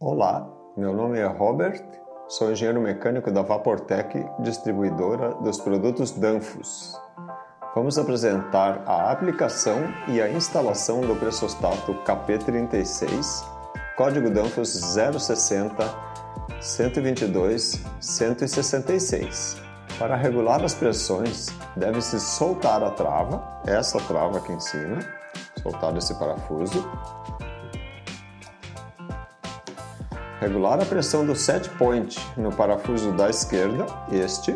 Olá, meu nome é Robert, sou engenheiro mecânico da Vaportec, distribuidora dos produtos Danfoss. Vamos apresentar a aplicação e a instalação do pressostato KP36, código Danfoss 060 122 166. Para regular as pressões, deve-se soltar a trava, essa trava aqui em cima, soltar esse parafuso, Regular a pressão do set point no parafuso da esquerda, este,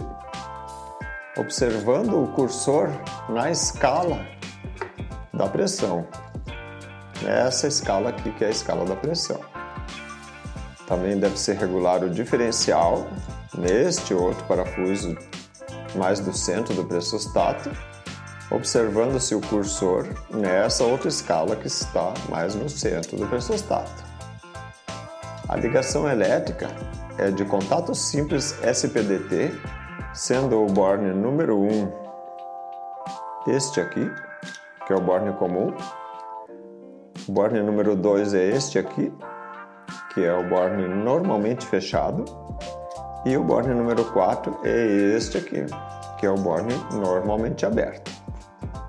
observando o cursor na escala da pressão. Essa escala aqui que é a escala da pressão. Também deve ser regular o diferencial neste outro parafuso mais do centro do pressostato, observando-se o cursor nessa outra escala que está mais no centro do pressostato. A ligação elétrica é de contato simples SPDT, sendo o borne número 1 este aqui, que é o borne comum. O borne número 2 é este aqui, que é o borne normalmente fechado. E o borne número 4 é este aqui, que é o borne normalmente aberto.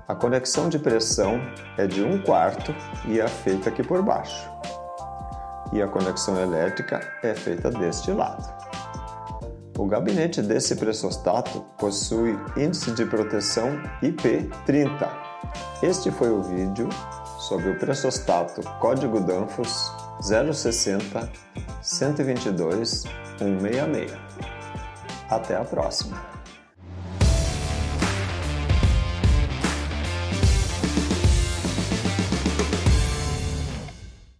A conexão de pressão é de 1 quarto e é feita aqui por baixo e a conexão elétrica é feita deste lado. O gabinete desse pressostato possui índice de proteção IP30. Este foi o vídeo sobre o pressostato código Danfoss 060 122 166. Até a próxima!